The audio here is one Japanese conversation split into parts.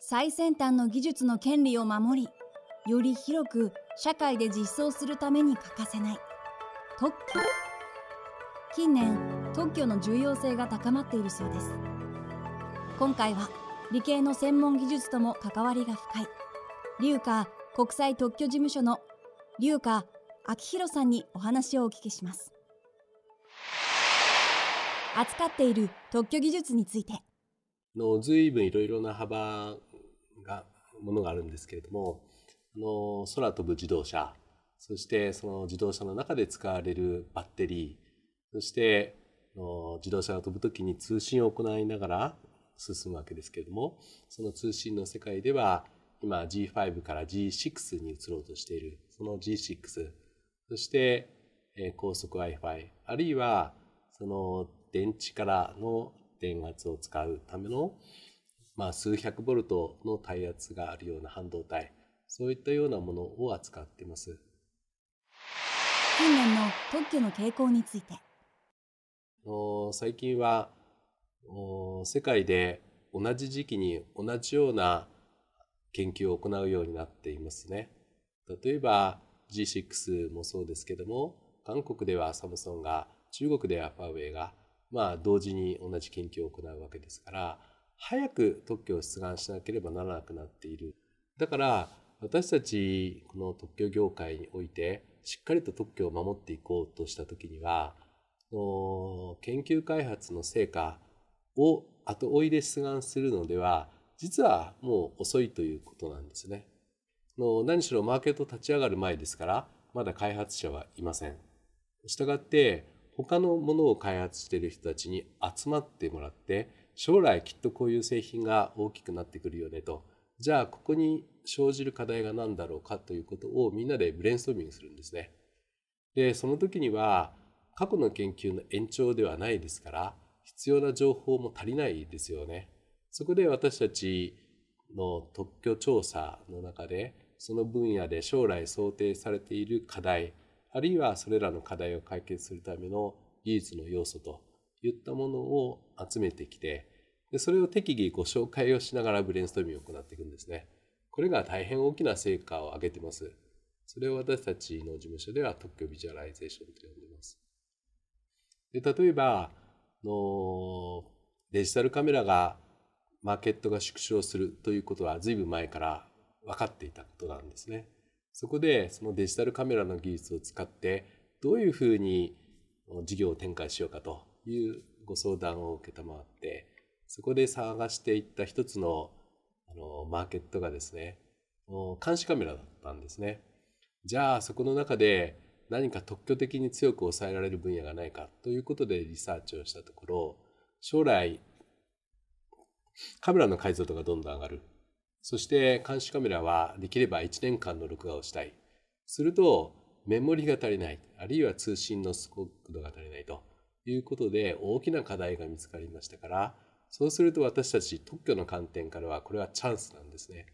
最先端の技術の権利を守りより広く社会で実装するために欠かせない。特許。近年特許の重要性が高まっているそうです。今回は理系の専門技術とも関わりが深い龍華国際特許事務所の龍華明弘さんにお話をお聞きします。扱っている特許技術について。の随分いろいろな幅がものがあるんですけれどもあの空飛ぶ自動車そしてその自動車の中で使われるバッテリーそして自動車が飛ぶ時に通信を行いながら進むわけですけれどもその通信の世界では今 G5 から G6 に移ろうとしているその G6 そして高速 Wi-Fi あるいはその電池からの電圧を使うためのまあ、数百ボルトの耐圧があるような半導体そういったようなものを扱っています。近年の特許の傾向について。最近は世界で同じ時期に同じような研究を行うようになっていますね。例えば G6 もそうですけども韓国ではサムソンが中国ではファーウェイがまあ同時に同じ研究を行うわけですから早く特許を出願しなければならなくなっている。だから私たちこの特許業界においてしっかりと特許を守っていこうとした時には研究開発の成果を後追いで出願するのでは実はもう遅いということなんですね。何しろマーケット立ち上がる前ですからまだ開発者はいません。したがって他のものを開発している人たちに集まってもらって将来きっとこういう製品が大きくなってくるよねとじゃあここに生じる課題が何だろうかということをみんなでブレインストーミングするんですね。でその時には過去の研究の延長ではないですから必要な情報も足りないですよね。そこで私たちの特許調査の中でその分野で将来想定されている課題あるいはそれらの課題を解決するための技術の要素といったものを集めてきてでそれを適宜ご紹介をしながらブレインストーミングを行っていくんですね。これが大変大きな成果を上げてます。それを私たちの事務所では特許ビジュアライゼーションと呼んでます。で例えばのデジタルカメラがマーケットが縮小するということは随分前から分かっていたことなんですね。そこでそのデジタルカメラの技術を使ってどういうふうに事業を展開しようかというご相談を承ってそこで探していった一つのあのマーケットがですね監視カメラだったんですね。じゃあそこの中で何か特許的に強く抑えられる分野がないかということでリサーチをしたところ将来カメラの解像度がどんどん上がるそして監視カメラはできれば1年間の録画をしたいするとメモリが足りないあるいは通信の速度が足りないということで大きな課題が見つかりましたからそうすると私たち特許の観点からはこれはチャンスなんですね。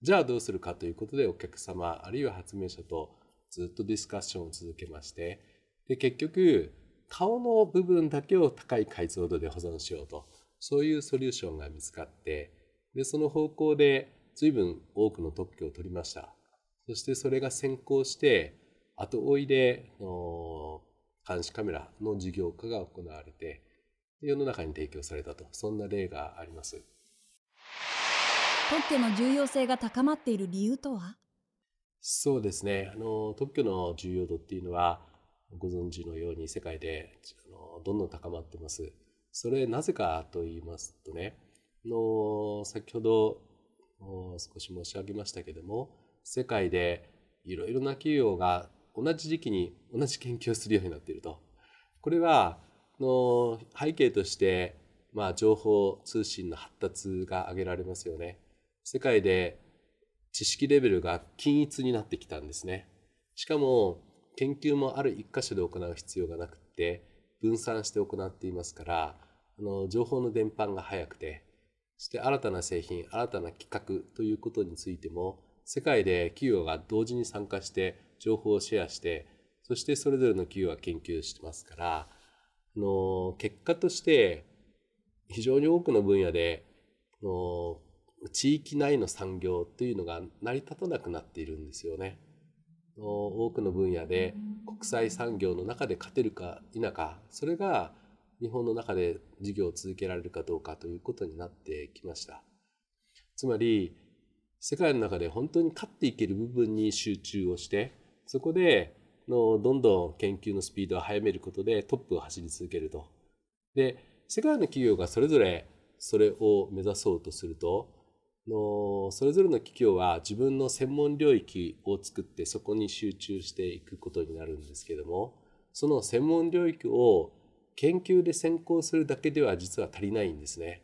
じゃあどうするかということでお客様あるいは発明者とずっとディスカッションを続けましてで結局顔の部分だけを高い解像度で保存しようとそういうソリューションが見つかってでその方向で随分多くの特許を取りました。そしてそれが先行して後追いで監視カメラの事業化が行われて世の中に提供されたと。そんな例があります。特許の重要性が高まっている理由とは？そうですね。あの特許の重要度っていうのはご存知のように世界であのどんどん高まってます。それなぜかと言いますとねの先ほど少し申し上げましたけども世界でいろいろな企業が同じ時期に同じ研究をするようになっているとこれはの背景として、まあ、情報通信の発達が挙げられますよね。世界で知識レベルが均一になってきたんですね。しかも研究もある一箇所で行う必要がなくって分散して行っていますからあの情報の伝播が早くてそして新たな製品新たな企画ということについても世界で企業が同時に参加して情報をシェアしてそそしてそれぞれの企業が研究してますからあの結果として非常に多くの分野での地域内の産業というのが成り立たなくなっているんですよね。多くの分野で国際産業の中で勝てるか否かそれが日本の中で事業を続けられるかどうかということになってきました。つまり世界の中で本当に勝っていける部分に集中をしてそこでのどんどん研究のスピードを速めることでトップを走り続けると。で世界の企業がそれぞれそれを目指そうとするとのそれぞれの企業は自分の専門領域を作ってそこに集中していくことになるんですけどもその専門領域を研究で先行するだけでは実は足りないんですね。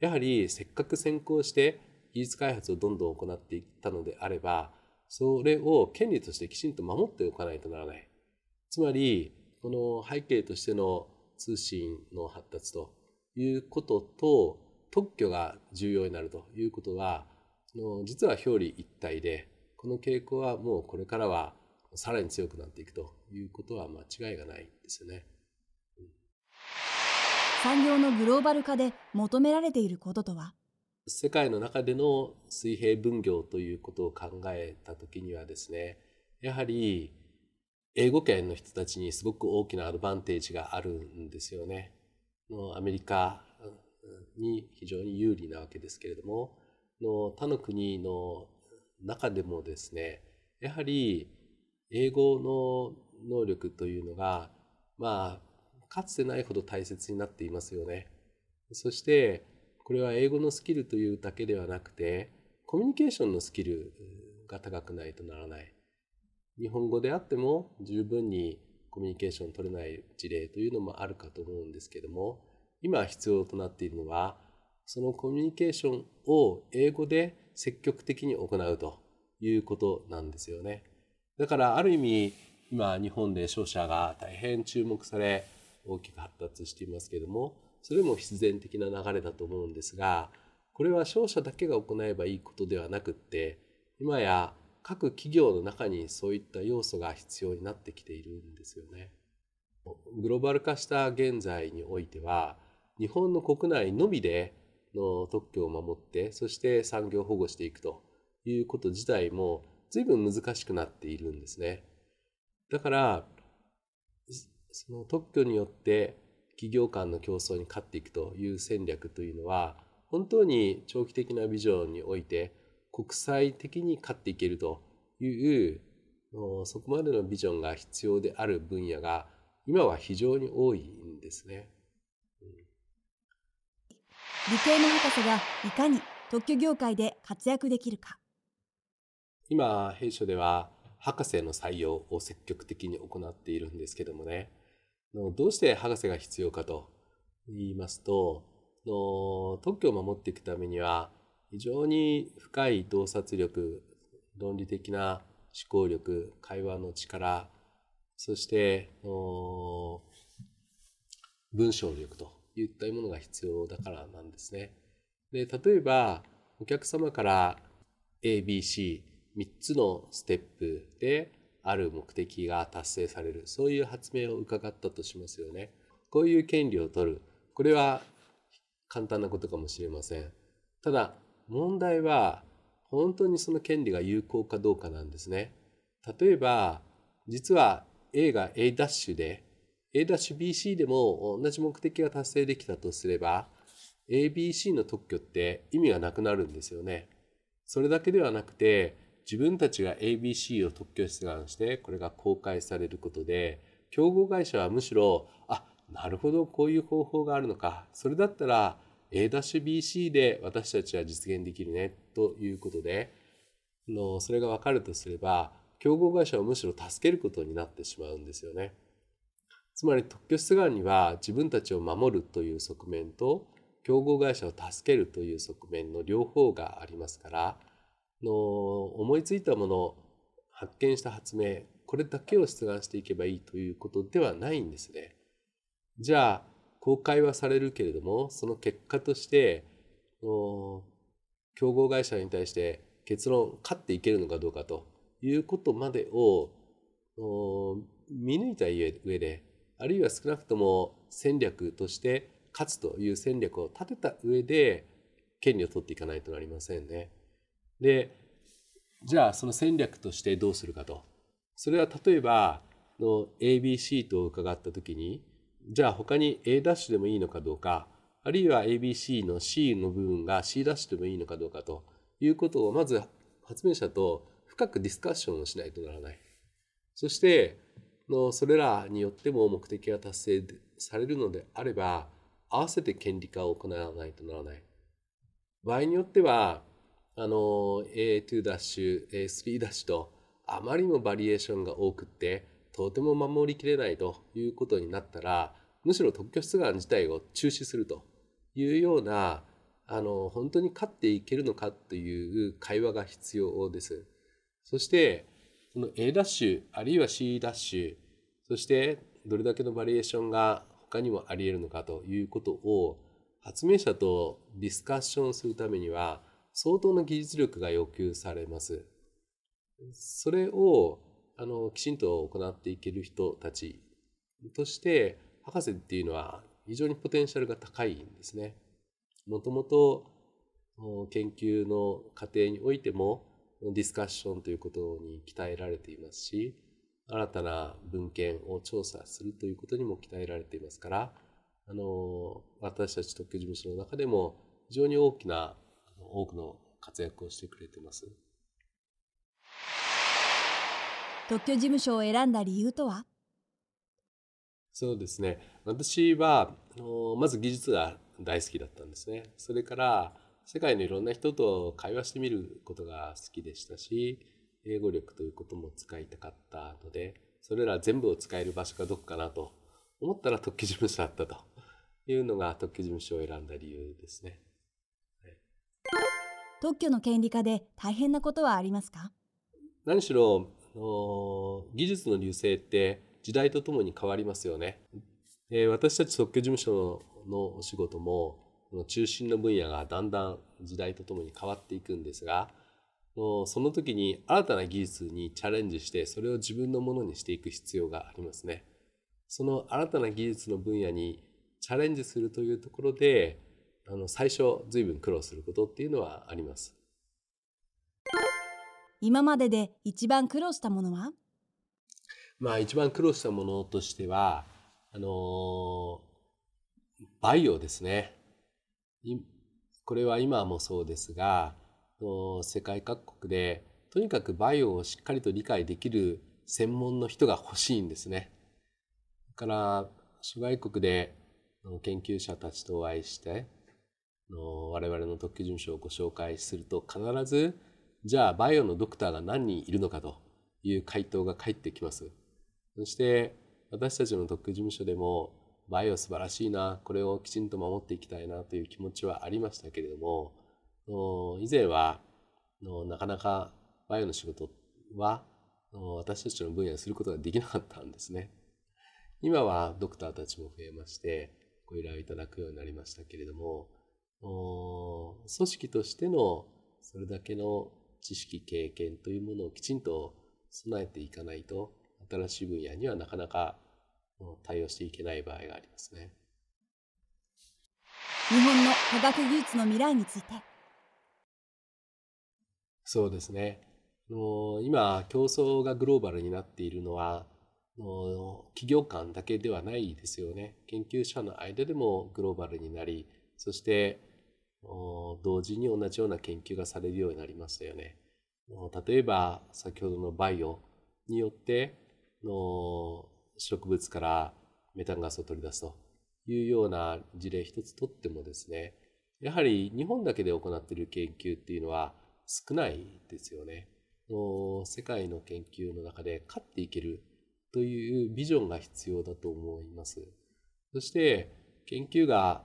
やはりせっかく先行して技術開発をどんどん行っていったのであればそれを権利としてきちんと守っておかないとならない。つまりこの背景としての通信の発達ということと特許が重要になるということは実は表裏一体でこの傾向はもうこれからはさらに強くなっていくということは間違いがないんですよね。産業のグローバル化で求められていることとは？世界の中での水平分業ということを考えた時にはですねやはり英語圏の人たちにすごく大きなアドバンテージがあるんですよね。アメリカに非常に有利なわけですけれどもの他の国の中でもですねやはり英語の能力というのがまあかつてないほど大切になっていますよね。そしてこれは英語のスキルというだけではなくてコミュニケーションのスキルが高くないとならない。日本語であっても十分にコミュニケーション取れない事例というのもあるかと思うんですけども今必要となっているのはそのコミュニケーションを英語で積極的に行うということなんですよね。だからある意味今日本で商社が大変注目され大きく発達していますけどもそれも必然的な流れだと思うんですがこれは商社だけが行えばいいことではなくって今や各企業の中にそういった要素が必要になってきているんですよね。グローバル化した現在においては日本の国内のみでの特許を守ってそして産業保護していくということ自体も随分難しくなっているんですね。だからその特許によって企業間の競争に勝っていくという戦略というのは本当に長期的なビジョンにおいて国際的に勝っていけるというそこまでのビジョンが必要である分野が今は非常に多いんですね。理系の博士がいかに特許業界で活躍できるか。今弊社では博士の採用を積極的に行っているんですけどもねどうして博士が必要かと言いますと特許を守っていくためには非常に深い洞察力論理的な思考力会話の力そして文章力といったものが必要だからなんですね。で例えばお客様から ABC3 つのステップである目的が達成されるそういう発明を伺ったとしますよね。こういう権利を取るこれは簡単なことかもしれません。ただ問題は本当にその権利が有効かどうかなんですね。例えば実は A が A' で A'BC でも同じ目的が達成できたとすれば ABC の特許って意味がなくなるんですよね。それだけではなくて自分たちが ABC を特許出願してこれが公開されることで競合会社はむしろあなるほどこういう方法があるのかそれだったら A'BC で私たちは実現できるねということでのそれが分かるとすれば競合会社をむしろ助けることになってしまうんですよね。つまり特許出願には自分たちを守るという側面と競合会社を助けるという側面の両方がありますからの思いついたもの発見した発明これだけを出願していけばいいということではないんですね。じゃあ公開はされるけれどもその結果として競合会社に対して結論勝っていけるのかどうかということまでを見抜いた上であるいは少なくとも戦略として勝つという戦略を立てた上で権利を取っていかないとなりませんね。でじゃあその戦略としてどうするかとそれは例えばの ABC と伺った時にじゃあ他に A' ダッシュでもいいのかどうかあるいは ABC の C の部分が C' ダッシュでもいいのかどうかということをまず発明者と深くディスカッションをしないとならない。そしてのそれらによっても目的が達成されるのであれば合わせて権利化を行わないとならない。場合によってはあの A2 ダッシュ A3 ダッシュとあまりにもバリエーションが多くってとても守りきれないということになったらむしろ特許出願自体を中止するというようなあの本当に勝っていけるのかという会話が必要です。そしてその A ダッシュあるいは C ダッシュそしてどれだけのバリエーションが他にもあり得るのかということを発明者とディスカッションするためには相当な技術力が要求されます。それをあのきちんと行っていける人たちとして博士っていうのは非常にポテンシャルが高いんですね。もともと研究の過程においてもディスカッションということに鍛えられていますし新たな文献を調査するということにも鍛えられていますからあの私たち特許事務所の中でも非常に大きな多くの活躍をしてくれています。特許事務所を選んだ理由とは？そうですね私はまず技術が大好きだったんですねそれから世界のいろんな人と会話してみることが好きでしたし英語力ということも使いたかったのでそれら全部を使える場所がどこかなと思ったら特許事務所だったというのが特許事務所を選んだ理由ですね。特許の権利化で大変なことはありますか？何しろ技術の流星って時代とともに変わりますよね。私たち特許事務所のお仕事も中心の分野がだんだん時代とともに変わっていくんですがその時に新たな技術にチャレンジしてそれを自分のものにしていく必要がありますね。その新たな技術の分野にチャレンジするというところであの最初随分苦労することっていうのはあります。今までで一番苦労したものは？まあ一番苦労したものとしてはあのバイオですね。これは今もそうですが世界各国でとにかくバイオをしっかりと理解できる専門の人が欲しいんですね。だから諸外国で研究者たちとお会いしての我々の特許事務所をご紹介すると必ずじゃあバイオのドクターが何人いるのかという回答が返ってきます。そして私たちの特許事務所でもバイオ素晴らしいなこれをきちんと守っていきたいなという気持ちはありましたけれども以前はなかなかバイオの仕事は私たちの分野にすることができなかったんですね。今はドクターたちも増えましてご依頼をいただくようになりましたけれども組織としてのそれだけの知識経験というものをきちんと備えていかないと新しい分野にはなかなか対応していけない場合がありますね。日本の科学技術の未来についてそうですね。今、競争がグローバルになっているのは、企業間だけではないですよね。研究者の間でもグローバルになり、そして同時に同じような研究がされるようになりましたよね。例えば、先ほどのバイオによって植物からメタンガスを取り出すというような事例一つとってもですね、やはり日本だけで行っている研究っていうのは少ないですよね。世界の研究の中で勝っていけるというビジョンが必要だと思います。そして研究が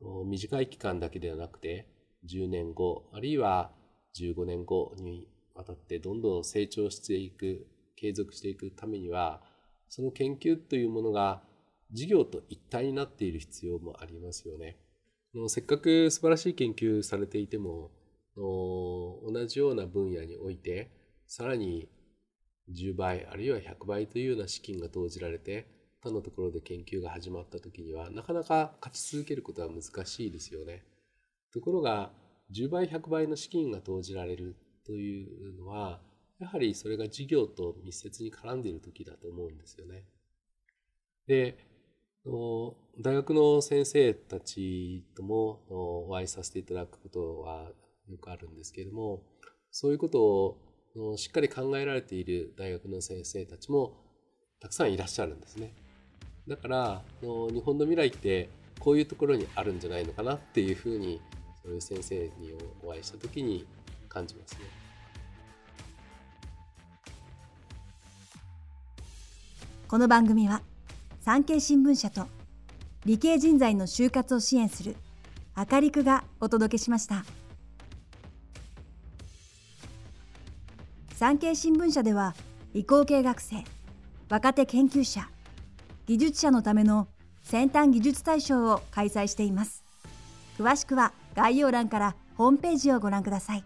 短い期間だけではなくて10年後あるいは15年後にわたってどんどん成長していく継続していくためにはその研究というものが事業と一体になっている必要もありますよね。せっかく素晴らしい研究されていても同じような分野においてさらに10倍あるいは100倍というような資金が投じられて他のところで研究が始まった時にはなかなか勝ち続けることは難しいですよね。ところが10倍100倍の資金が投じられるというのはやはりそれが事業と密接に絡んでいる時だと思うんですよね。で大学の先生たちともお会いさせていただくことはよくあるんですけれどもそういうことをしっかり考えられている大学の先生たちもたくさんいらっしゃるんですね。だから日本の未来ってこういうところにあるんじゃないのかなっていうふうにそういう先生にお会いした時に感じますね。この番組は産経新聞社と理系人材の就活を支援する明るくがお届けしました産経新聞社では理工系学生若手研究者技術者のための先端技術大賞を開催しています。詳しくは概要欄からホームページをご覧ください。